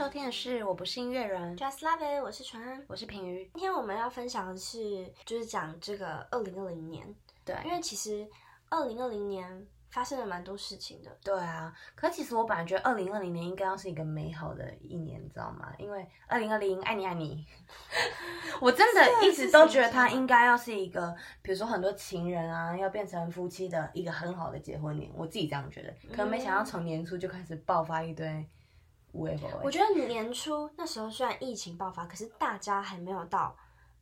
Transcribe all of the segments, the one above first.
收听的是《我不是音乐人》，Just Love It，我是纯安。我是平瑜。今天我们要分享的是，就是讲这个二零二零年，对，因为其实二零二零年发生了蛮多事情的。对啊，可其实我本来觉得二零二零年应该要是一个美好的一年，你知道吗？因为二零二零爱你爱你，我真的一直都觉得它应该要是一个，比如说很多情人啊要变成夫妻的一个很好的结婚年，我自己这样觉得。可能没想到从年初就开始爆发一堆我觉得年初那时候虽然疫情爆发，可是大家还没有到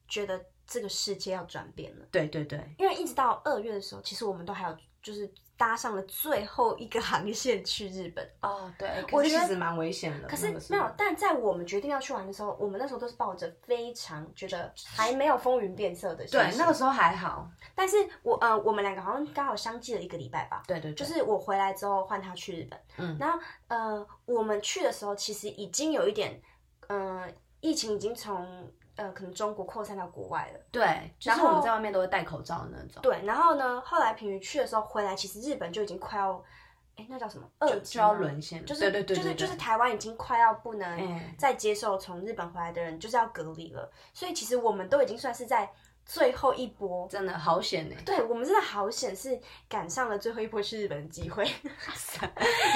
觉得这个世界要转变了，对对对，因为一直到二月的时候，其实我们都还有就是搭上了最后一个航线去日本。哦对，我觉得是其实蛮危险的。可是没有但在我们决定要去玩的时候，我们那时候都是抱着非常觉得还没有风云变色的心对那个时候还好。但是我呃，我们两个好像刚好相继了一个礼拜吧。对对对，就是我回来之后换他去日本，嗯然后呃，我们去的时候其实已经有一点，呃，疫情已经从呃可能中国扩散到国外了。对，就然后是我们在外面都会戴口罩的那种。对，然后呢，后来平宇去的时候回来，其实日本就已经快要，哎，那叫什么？二级就要吗沦陷了就是对对对就是就是台湾已经快要不能嗯再接受从日本回来的人，就是要隔离了。所以其实我们都已经算是在最后一波。真的好险呢，对我们真的好险，是赶上了最后一波去日本的机会。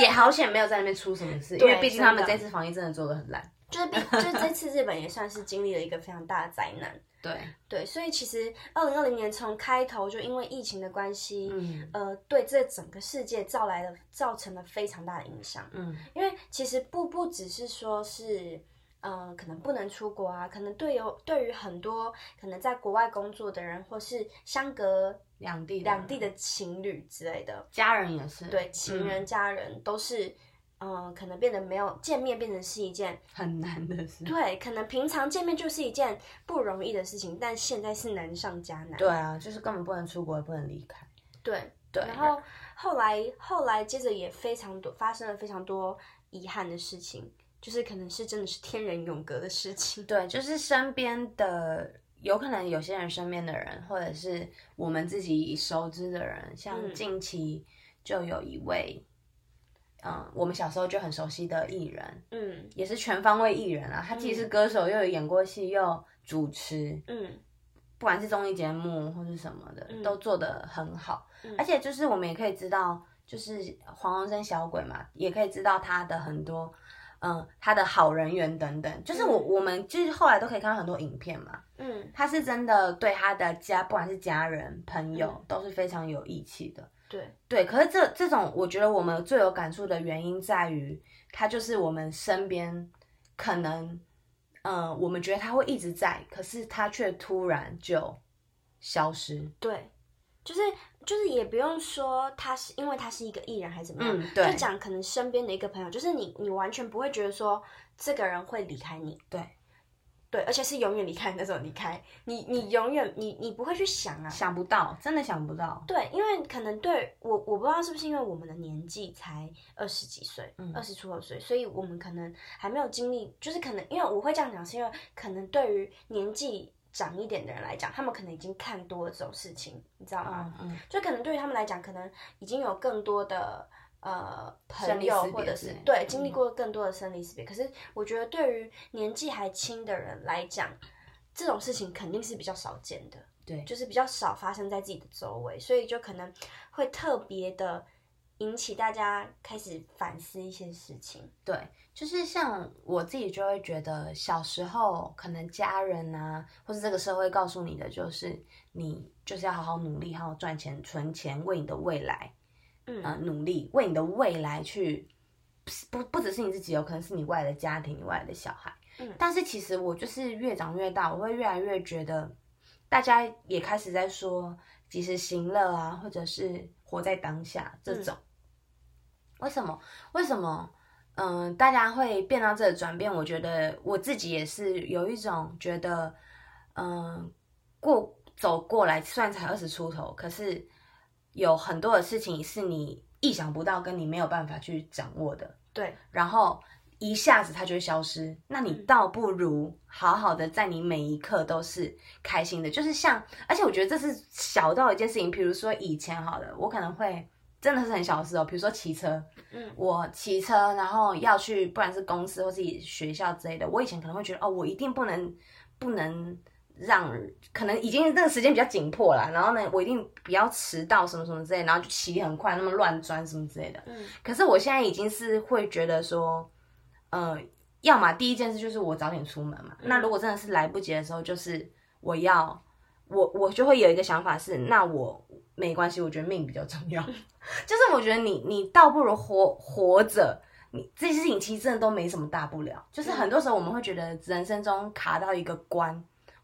也好险没有在那边出什么事，因对为毕竟他们这次防疫真的做的很烂。就是比 就是这次日本也算是经历了一个非常大的灾难。对，对，所以其实二零二零年从开头就因为疫情的关系，嗯呃，对这整个世界造来了造成了非常大的影响。嗯，因为其实不不只是说是，呃，可能不能出国啊，可能对有对于很多可能在国外工作的人，或是相隔两地两地的情侣之类的，家人也是，对，情人、家人都是，嗯、可能变得没有见面，变成是一件 很难的事。对，可能平常见面就是一件不容易的事情，但现在是难上加难。对啊，就是根本不能出国，也不能离开。对对然后后来后来接着也非常多发生了非常多遗憾的事情，就是可能是真的是天人永隔的事情。对，就是身边的，有可能有些人身边的人，或者是我们自己熟知的人，像嗯近期就有一位，嗯，我们小时候就很熟悉的艺人，嗯也是全方位艺人啊。他既是歌手，又有演过戏，又主持，嗯不管是综艺节目或是什么的，嗯都做得很好。嗯而且就是我们也可以知道，就是黄鸿升小鬼嘛，也可以知道他的很多，嗯，他的好人缘等等。就是我、嗯我们就是后来都可以看到很多影片嘛，嗯，他是真的对他的家，不管是家人朋友，嗯都是非常有义气的。对，对，可是这这种，我觉得我们最有感触的原因在于，他就是我们身边可能，嗯，我们觉得他会一直在，可是他却突然就消失。对，就是就是也不用说他是因为他是一个艺人还是怎么样，嗯对。就讲可能身边的一个朋友，就是你你完全不会觉得说这个人会离开你，对对，而且是永远离开的那种离开，你你永远你你不会去想啊，想不到，真的想不到。对，因为可能对我我不知道是不是因为我们的年纪才二十几岁，嗯二十出头岁，所以我们可能还没有经历，就是可能因为我会这样讲，是因为可能对于年纪长一点的人来讲，他们可能已经看多了这种事情，你知道吗？嗯嗯，就可能对于他们来讲，可能已经有更多的呃朋友或者是对经历嗯过更多的生离死别。可是我觉得对于年纪还轻的人来讲，这种事情肯定是比较少见的。对，就是比较少发生在自己的周围，所以就可能会特别的引起大家开始反思一些事情。对，就是像我自己就会觉得，小时候可能家人啊，或是这个社会告诉你的，就是你就是要好好努力，好好赚钱、存钱，为你的未来，嗯呃，努力，为你的未来去，不不只是你自己，有可能是你未来的家庭、你未来的小孩。嗯但是其实我就是越长越大，我会越来越觉得，大家也开始在说及时行乐啊，或者是活在当下这种。为什么？为什么？嗯、大家会变到这个转变？我觉得我自己也是有一种觉得，嗯、过走过来，虽然才二十出头，可是有很多的事情是你意想不到，跟你没有办法去掌握的。对，然后一下子它就会消失。那你倒不如好好的在你每一刻都是开心的，就是像，而且我觉得这是小到一件事情，比如说以前好了，我可能会真的是很小的事哦，比如说骑车，嗯我骑车然后要去，不管是公司或是学校之类的，我以前可能会觉得哦，我一定不能不能让，可能已经那个时间比较紧迫了，然后呢，我一定不要迟到什么什么之类，然后就骑很快，那么乱钻什么之类的。嗯可是我现在已经是会觉得说，呃，要么第一件事就是我早点出门嘛。那如果真的是来不及的时候，就是我要我我就会有一个想法是，那我没关系，我觉得命比较重要。就是我觉得你你倒不如活活着。你这些事情其实真的都没什么大不了，就是很多时候我们会觉得人生中卡到一个关，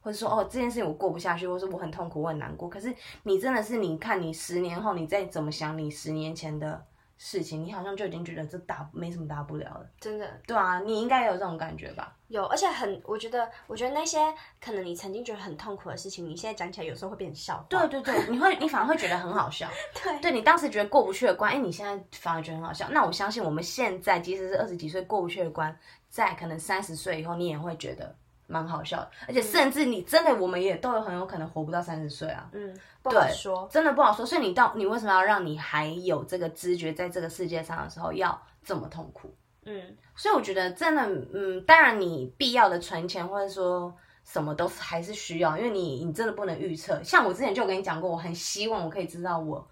或者说哦这件事情我过不下去，或是我很痛苦，我很难过。可是你真的是，你看你十年后你再怎么想你十年前的事情，你好像就已经觉得这大没什么大不了了。真的对啊，你应该有这种感觉吧？有，而且很，我觉得，我觉得那些可能你曾经觉得很痛苦的事情，你现在讲起来有时候会变成笑话。对对对，你会你反而会觉得很好笑。对对你当时觉得过不去的关，哎，你现在反而觉得很好笑。那我相信我们现在即使是二十几岁过不去的关，在可能三十岁以后，你也会觉得蛮好笑的。而且甚至你真的，我们也都有很有可能活不到三十岁啊。嗯，不好说。真的不好说。所以你到你为什么要让你还有这个知觉，在这个世界上的时候要这么痛苦？嗯，所以我觉得真的，嗯，当然你必要的存钱或者说什么都是还是需要，因为你你真的不能预测。像我之前就有跟你讲过，我很希望我可以知道我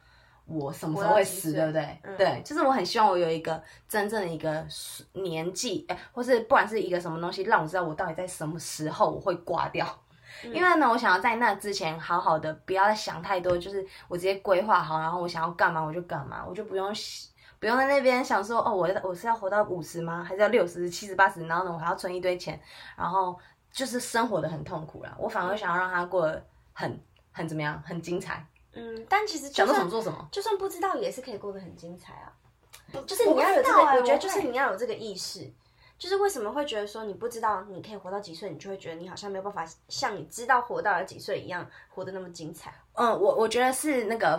我什么时候会死，对不对？嗯对，就是我很希望我有一个真正的一个年纪，哎，或是不管是一个什么东西，让我知道我到底在什么时候我会挂掉。嗯因为呢，我想要在那之前好好的，不要再想太多，就是我直接规划好，然后我想要干嘛我就干嘛，我就不用不用在那边想说哦，我我是要活到五十吗？还是要六十、七十、八十？然后呢，我还要存一堆钱，然后就是生活的很痛苦啦。我反而想要让他过得很很怎么样，很精彩，嗯，但其实就想做什算么做什么。就算不知道，也是可以过得很精彩啊。就是你要有这个，我觉得就是你你要有这个意识。就是为什么会觉得说你不知道你可以活到几岁，你就会觉得你好像没有办法像你知道活到了几岁一样活得那么精彩。嗯，我我觉得是那个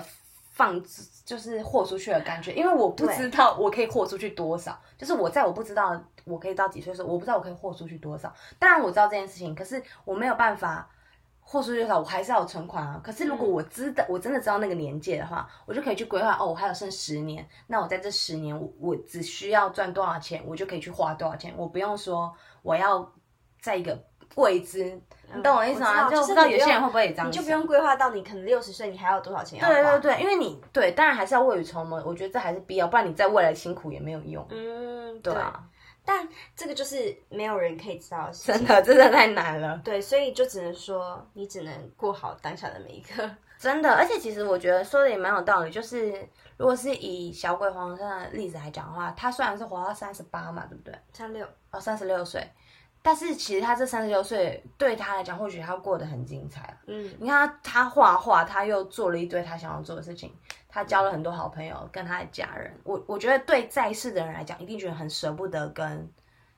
放就是豁出去的感觉，因为我不知道我可以豁出去多少，就是我在我不知道我可以到几岁的时候，我不知道我可以豁出去多少。当然我知道这件事情，可是我没有办法豁出去多少，我还是要有存款啊。可是如果我知道、我真的知道那个年纪的话，我就可以去规划哦，我还有剩十年，那我在这十年我我只需要赚多少钱，我就可以去花多少钱，我不用说我要在一个未知。你懂我意思吗？就不知道有些人会不会也这样想你就不用规划到你可能六十岁，你还要多少钱要花？对对对，因为你对，当然还是要未雨绸缪，我觉得这还是必要，不然你在未来辛苦也没有用。嗯，对啊，但这个就是没有人可以知道的事情。真的真的太难了，对，所以就只能说你只能过好当下的每一刻。真的。而且其实我觉得说的也蛮有道理，就是如果是以小鬼黄生的例子来讲的话，他虽然是活到三十八嘛，对不对？三六，哦，三十六岁，但是其实他这三十六岁对他来讲，或许他过得很精彩啊。嗯你看他，他画画，他又做了一堆他想要做的事情，他交了很多好朋友，跟他的家人。我我觉得对在世的人来讲，一定觉得很舍不得，跟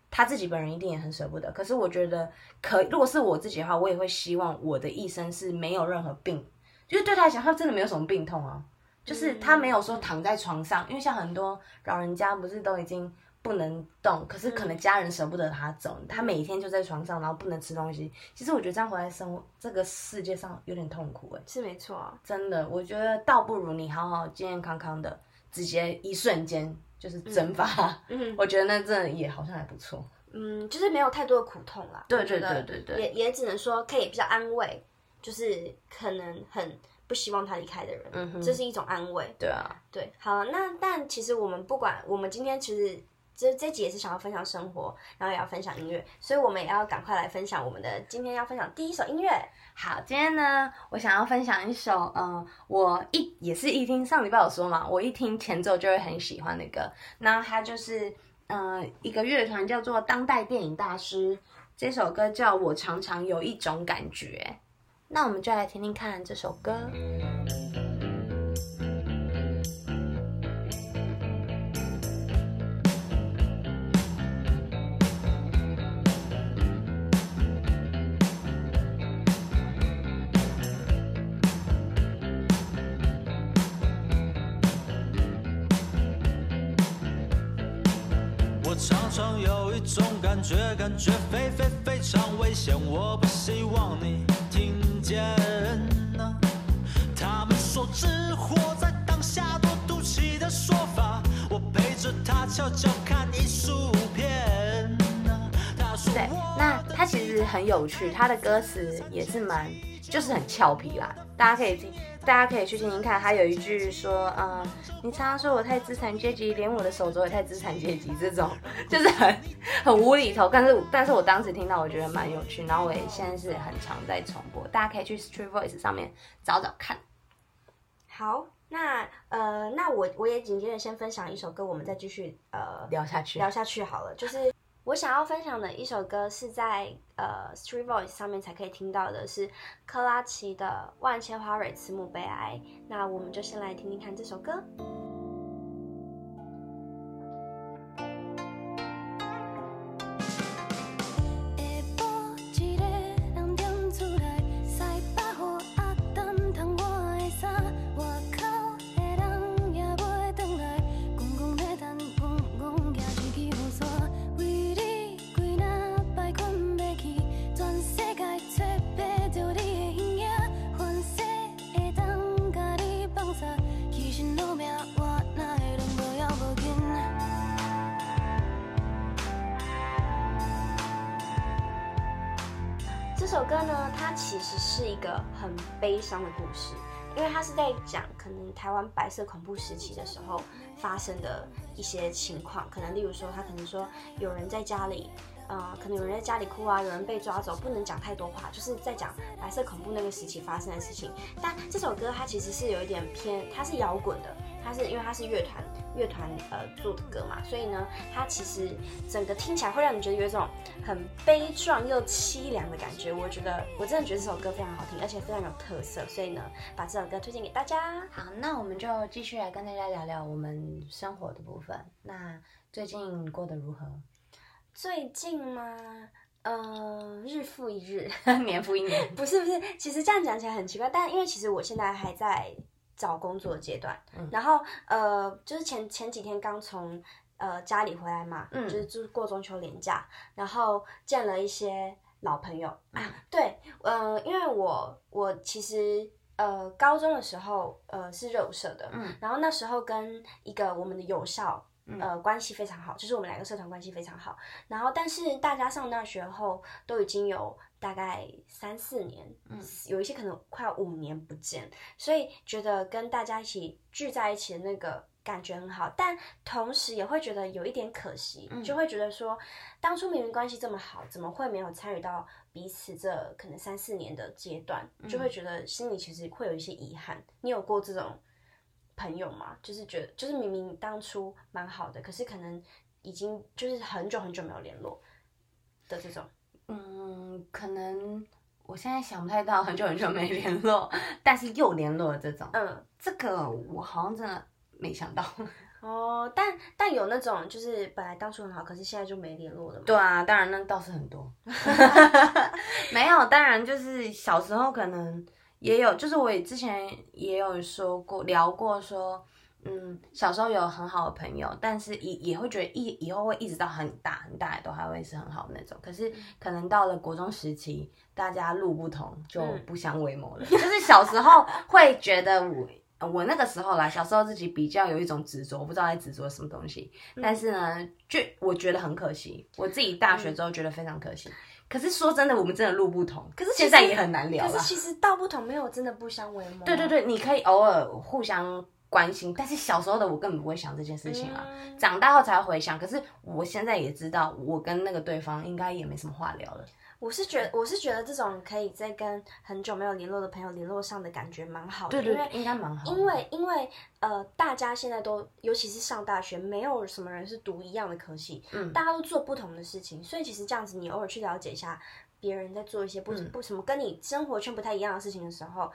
他自己本人一定也很舍不得。可是我觉得可，如果是我自己的话，我也会希望我的一生是没有任何病，就是对他来讲，他真的没有什么病痛啊，就是他没有说躺在床上，因为像很多老人家不是都已经。不能动，可是可能家人舍不得他走，他每天就在床上，然后不能吃东西。其实我觉得这样活在生活这个世界上有点痛苦哎、是没错啊。真的，我觉得倒不如你好好健健康康的，直接一瞬间就是蒸发。嗯 我觉得那真的也好像还不错。嗯，就是没有太多的苦痛啦。对对对对对也也只能说可以比较安慰，就是可能很不希望他离开的人，嗯哼这是一种安慰。对啊，对，好，那但其实我们不管，我们今天其实这这集也是想要分享生活，然后也要分享音乐，所以我们也要赶快来分享我们的今天要分享第一首音乐。好，今天呢，我想要分享一首，嗯、我一也是一听上礼拜有说嘛，我一听前奏就会很喜欢的歌。那它就是，嗯、一个乐团叫做当代电影大师，这首歌叫我常常有一种感觉。那我们就来听听看这首歌。感觉，非非非常危险，我不希望你听见啊。他们说只活在当下，多赌气的他悄悄看艺术片。对，那他其实很有趣，他的歌词也是蛮，就是很俏皮啦。大家可以听，大家可以去听听看。他有一句说，嗯，你常常说我太资产阶级，连我的手镯也太资产阶级，这种 就是很很无厘头。但是，但是我当时听到，我觉得蛮有趣，然后我也现在是很常在重播，大家可以去 Street Voice 上面找找看。好，那呃，那我我也紧接着先分享一首歌，我们再继续呃聊下去，聊下去好了。就是我想要分享的一首歌是在呃 Street Voice 上面才可以听到的，是克拉奇的《万千花蕊慈母悲哀》。那我们就先来听听看这首歌。歌呢，它其实是一个很悲伤的故事，因为它是在讲可能台湾白色恐怖时期的时候发生的一些情况，可能例如说，他可能说有人在家里。呃，可能有人在家里哭啊，有人被抓走，不能讲太多话，就是在讲白色恐怖那个时期发生的事情。但这首歌它其实是有一点偏，它是摇滚的，它是因为它是乐团乐团呃做的歌嘛，所以呢，它其实整个听起来会让你觉得有一种很悲壮又凄凉的感觉。我觉得我真的觉得这首歌非常好听，而且非常有特色，所以呢，把这首歌推荐给大家。好，那我们就继续来跟大家聊聊我们生活的部分。那最近过得如何？最近吗？呃，日复一日，年复一年。不是不是，其实这样讲起来很奇怪，但因为其实我现在还在找工作的阶段，嗯然后呃，就是前前几天刚从呃家里回来嘛，嗯就是住过中秋连假，然后见了一些老朋友嗯啊，对，呃，因为我我其实。呃，高中的时候，呃，是热舞社的，嗯然后那时候跟一个我们的友校，呃，关系非常好，就是我们两个社团关系非常好。然后，但是大家上大学后都已经有大概三四年，嗯有一些可能快要五年不见，所以觉得跟大家一起聚在一起的那个感觉很好，但同时也会觉得有一点可惜，嗯就会觉得说，当初明明关系这么好，怎么会没有参与到彼此这可能三四年的阶段？就会觉得心里其实会有一些遗憾。你有过这种朋友嘛？就是觉得，就是明明当初蛮好的，可是可能已经就是很久很久没有联络的这种。嗯，可能我现在想不太到，很久很久没联络，但是又联络了这种，嗯，这个我好像真的没想到。哦，但但有那种就是本来当初很好，可是现在就没联络的吗？对啊，当然那倒是很多，没有，当然就是小时候可能也有，就是我也之前也有说过聊过说，嗯，小时候有很好的朋友，但是也也会觉得以以后会一直到很大很大都还会是很好的那种，可是可能到了国中时期，大家路不同，就不相为谋了。就是小时候会觉得我。我那个时候啦，小时候自己比较有一种执着，我不知道在执着什么东西，但是呢，就我觉得很可惜。我自己大学之后觉得非常可惜。可是说真的，我们真的路不同，可是现在也很难聊啦可是。其实道不同没有真的不相为谋。对对，对，你可以偶尔互相关心，但是小时候的我根本不会想这件事情啊。嗯长大后才会回想，可是我现在也知道，我跟那个对方应该也没什么话聊了。我是觉得，我是觉得这种可以再跟很久没有联络的朋友联络上的感觉蛮好的，对对因为应该蛮好因为因为呃，大家现在都，尤其是上大学，没有什么人是读一样的科系，嗯大家都做不同的事情，所以其实这样子，你偶尔去了解一下别人在做一些不、嗯不什么跟你生活圈不太一样的事情的时候，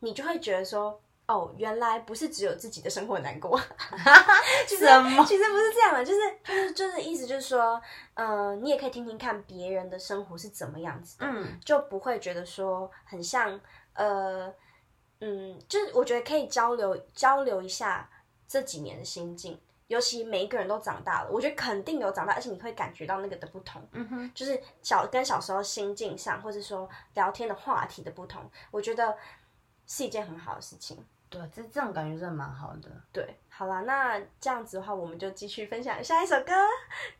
你就会觉得说。哦，原来不是只有自己的生活难过，其实其实不是这样的，就是就是就是意思就是说，呃，你也可以听听看别人的生活是怎么样子的，嗯就不会觉得说很像呃嗯，就是我觉得可以交流交流一下这几年的心境，尤其每一个人都长大了，我觉得肯定有长大，而且你会感觉到那个的不同，嗯哼，就是小跟小时候心境上，或者说聊天的话题的不同，我觉得是一件很好的事情。对，这这种感觉真的蛮好的。对，好啦，那这样子的话，我们就继续分享下一首歌，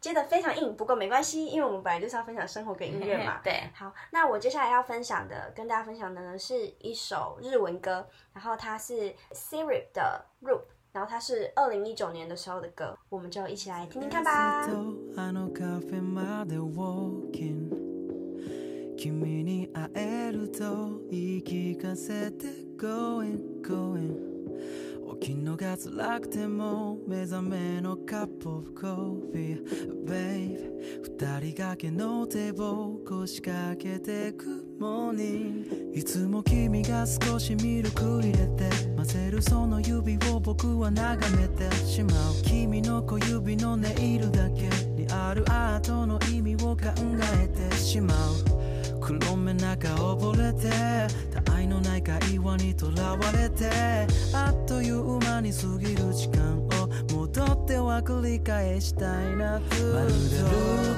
接的非常硬，不过没关系，因为我们本来就是要分享生活跟音乐嘛。对，好，那我接下来要分享的，跟大家分享的呢，是一首日文歌，然后它是 Siri 的 Roop，然后它是二零一九年的时候的歌，我们就一起来听听看吧。君に会えると言い聞かせて going going. 起きんのが辛くても目覚めのカップオブコーヒー Babe 二人掛けの手を腰掛けてくモーニングいつも君が少しミルク入れて混ぜるその指を僕は眺めてしまう。君の小指のネイルだけにあるアートの意味を考えてしまう。黒目中溺れて他愛のない会話にとらわれてあっという間に過ぎる時間を戻っては繰り返したいなずっと。まるでルー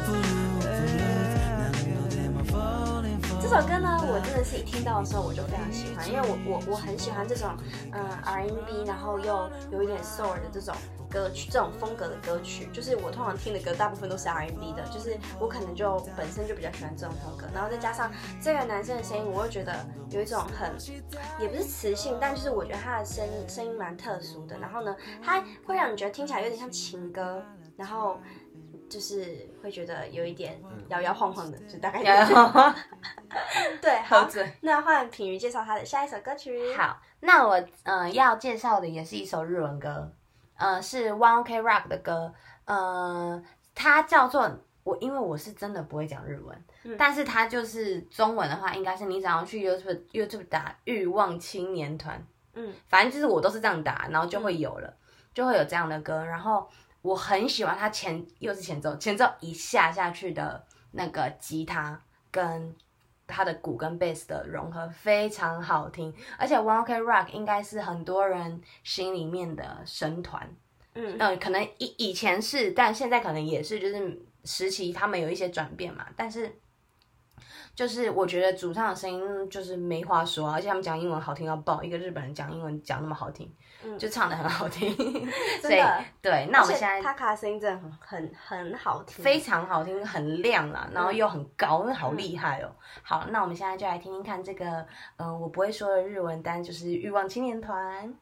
プループループ何秒でも falling 这首歌呢，我真的是一听到的时候我就非常喜欢，因为我我我很喜欢这种嗯呃 R&B，然后又有一点 soul 的这种歌曲，这种风格的歌曲，就是我通常听的歌大部分都是 R&B 的，就是我可能就本身就比较喜欢这种风格，然后再加上这个男生的声音，我会觉得有一种很也不是磁性，但就是我觉得他的声声音蛮特殊的，然后呢，他会让你觉得听起来有点像情歌，然后。就是会觉得有一点摇摇晃晃的，就大概这样 对，好好准，那换品瑜介绍他的下一首歌曲。，好，那我呃要介绍的也是一首日文歌，呃是 One Ok Rock 的歌，呃它叫做我因为我是真的不会讲日文，嗯但是它就是中文的话，应该是你只要去 YouTube YouTube 打欲望青年团，嗯，反正就是我都是这样打，然后就会有了，就会有这样的歌，然后我很喜欢它前又是前奏，前奏一下下去的那个吉他跟它的鼓跟贝斯的融合非常好听，而且 One Ok Rock 应该是很多人心里面的神团，嗯嗯、可能以以前是，但现在可能也是，就是时期他们有一些转变嘛，但是。就是我觉得主唱的声音就是没话说啊，而且他们讲英文好听到爆，一个日本人讲英文讲那么好听，嗯就唱的很好听，所以。对，那我们现在他卡声音真的很很很好听，非常好听，很亮啦，然后又很高，那好厉害哦。好，那我们现在就来听听看这个，嗯、我不会说的日文单，就是欲望青年团。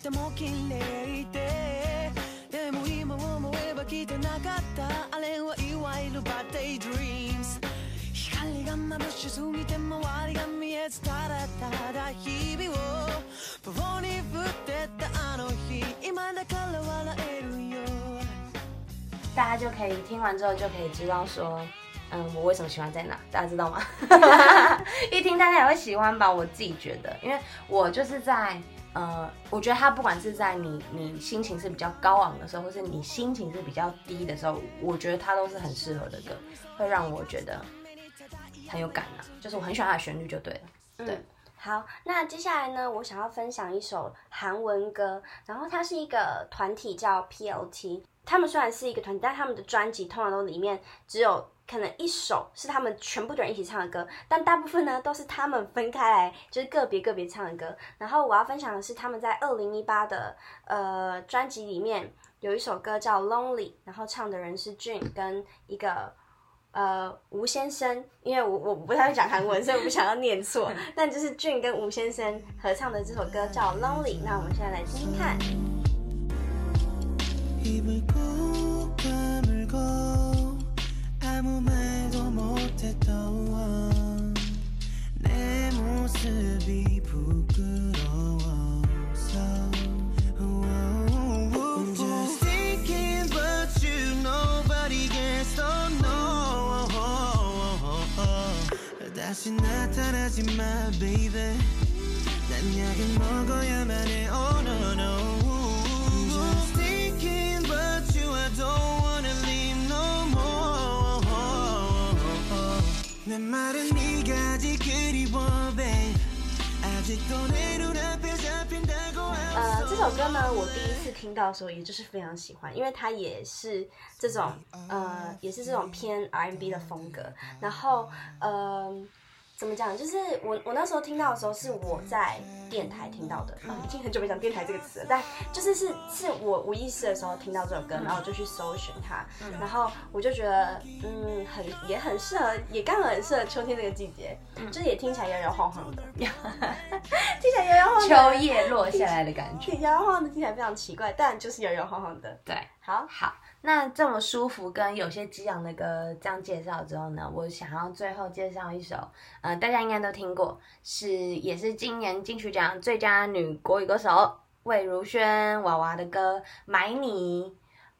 ても綺麗ででも今思えばきっとなかったあれはいわゆるバッデイドリームズ光が眩しすぎて周りが見えずただただ日々を棒に振ってたあの日今だから笑えるよ大家就可以听完之后就可以知道说，嗯，我为什么喜欢在哪，大家知道吗？一听大家也会喜欢吧，我自己觉得，因为我就是在。 呃，我觉得它不管是在你你心情是比较高昂的时候，或是你心情是比较低的时候，我觉得它都是很适合的歌，会让我觉得很有感啊。就是我很喜欢它的旋律就对了。对嗯，好，那接下来呢，我想要分享一首韩文歌，然后它是一个团体叫 PLT，他们虽然是一个团体，但他们的专辑通常都里面只有可能一首是他们全部的人一起唱的歌，但大部分呢都是他们分开来，就是个别个别唱的歌。然后我要分享的是他们在二零一八的呃专辑里面有一首歌叫 Lonely，然后唱的人是 Jun 跟一个。呃，吴先生，因为我我不太会讲韩文，所以我不想要念错。但就是俊跟吴先生合唱的这首歌叫《Lonely》，那我们现在来听听看。歌呢，我第一次听到的时候，也就是非常喜欢，因为它也是这种呃，也是这种偏 R&B 的风格。然后呃，怎么讲？就是我我那时候听到的时候，是我在电台听到的，啊、已经很久没讲电台这个词了，但就是是是我无意识的时候听到这首歌，然后我就去搜寻它，然后我就觉得嗯，很也很适合，也刚好很适合秋天这个季节，就是也听起来摇摇晃晃的，听起来摇摇晃。秋叶落下来的感觉。摇摇晃晃的听起来非常奇怪，但就是摇摇晃晃的。对，好，好，那这么舒服跟有些激昂的歌这样介绍之后呢，我想要最后介绍一首，呃，大家应该都听过，是也是今年金曲奖最佳女国语歌手魏如萱娃娃的歌《买你》。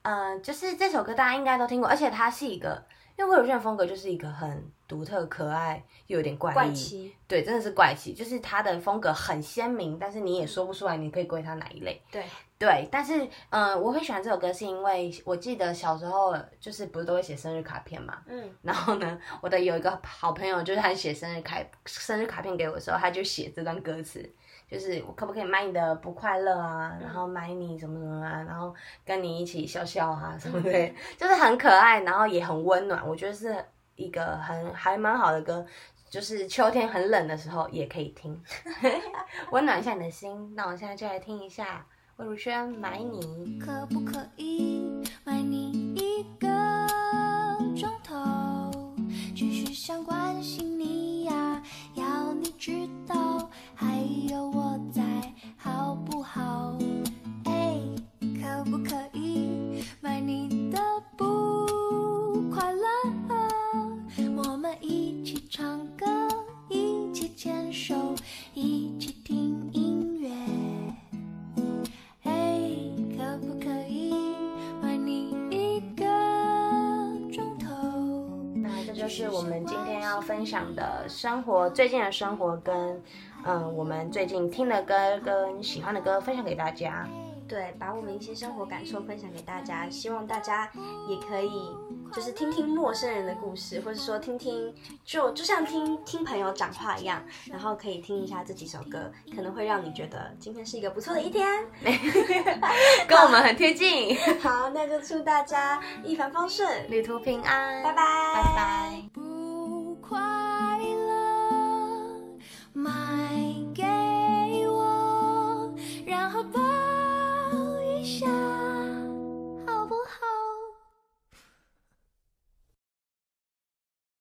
呃，就是这首歌大家应该都听过，而且它是一个，因为魏如萱的风格就是一个很独特、可爱又有点怪异，怪奇，对，真的是怪奇，就是他的风格很鲜明，但是你也说不出来你可以归他哪一类。对，对，但是嗯、呃我会喜欢这首歌，是因为我记得小时候就是不是都会写生日卡片嘛，嗯，然后呢，我的有一个好朋友，就是他写生日卡生日卡片给我的时候，他就写这段歌词，就是我可不可以买你的不快乐啊，然后买你什么什么啊，然后跟你一起笑笑啊 什么的，就是很可爱，然后也很温暖，我觉得是一个很还蛮好的歌。就是秋天很冷的时候也可以听，温暖一下你的心。那我现在就来听一下魏如萱《买你》。可不可以买你一个钟头？继续想关心你分享的生活，最近的生活跟嗯我们最近听的歌跟喜欢的歌分享给大家。对，把我们一些生活感受分享给大家，希望大家也可以就是听听陌生人的故事，或者说听听就就像听听朋友讲话一样，然后可以听一下这几首歌，可能会让你觉得今天是一个不错的一天。跟我们很贴近，好，那就祝大家一帆风顺，旅途平安，拜拜，拜拜。不快乐，买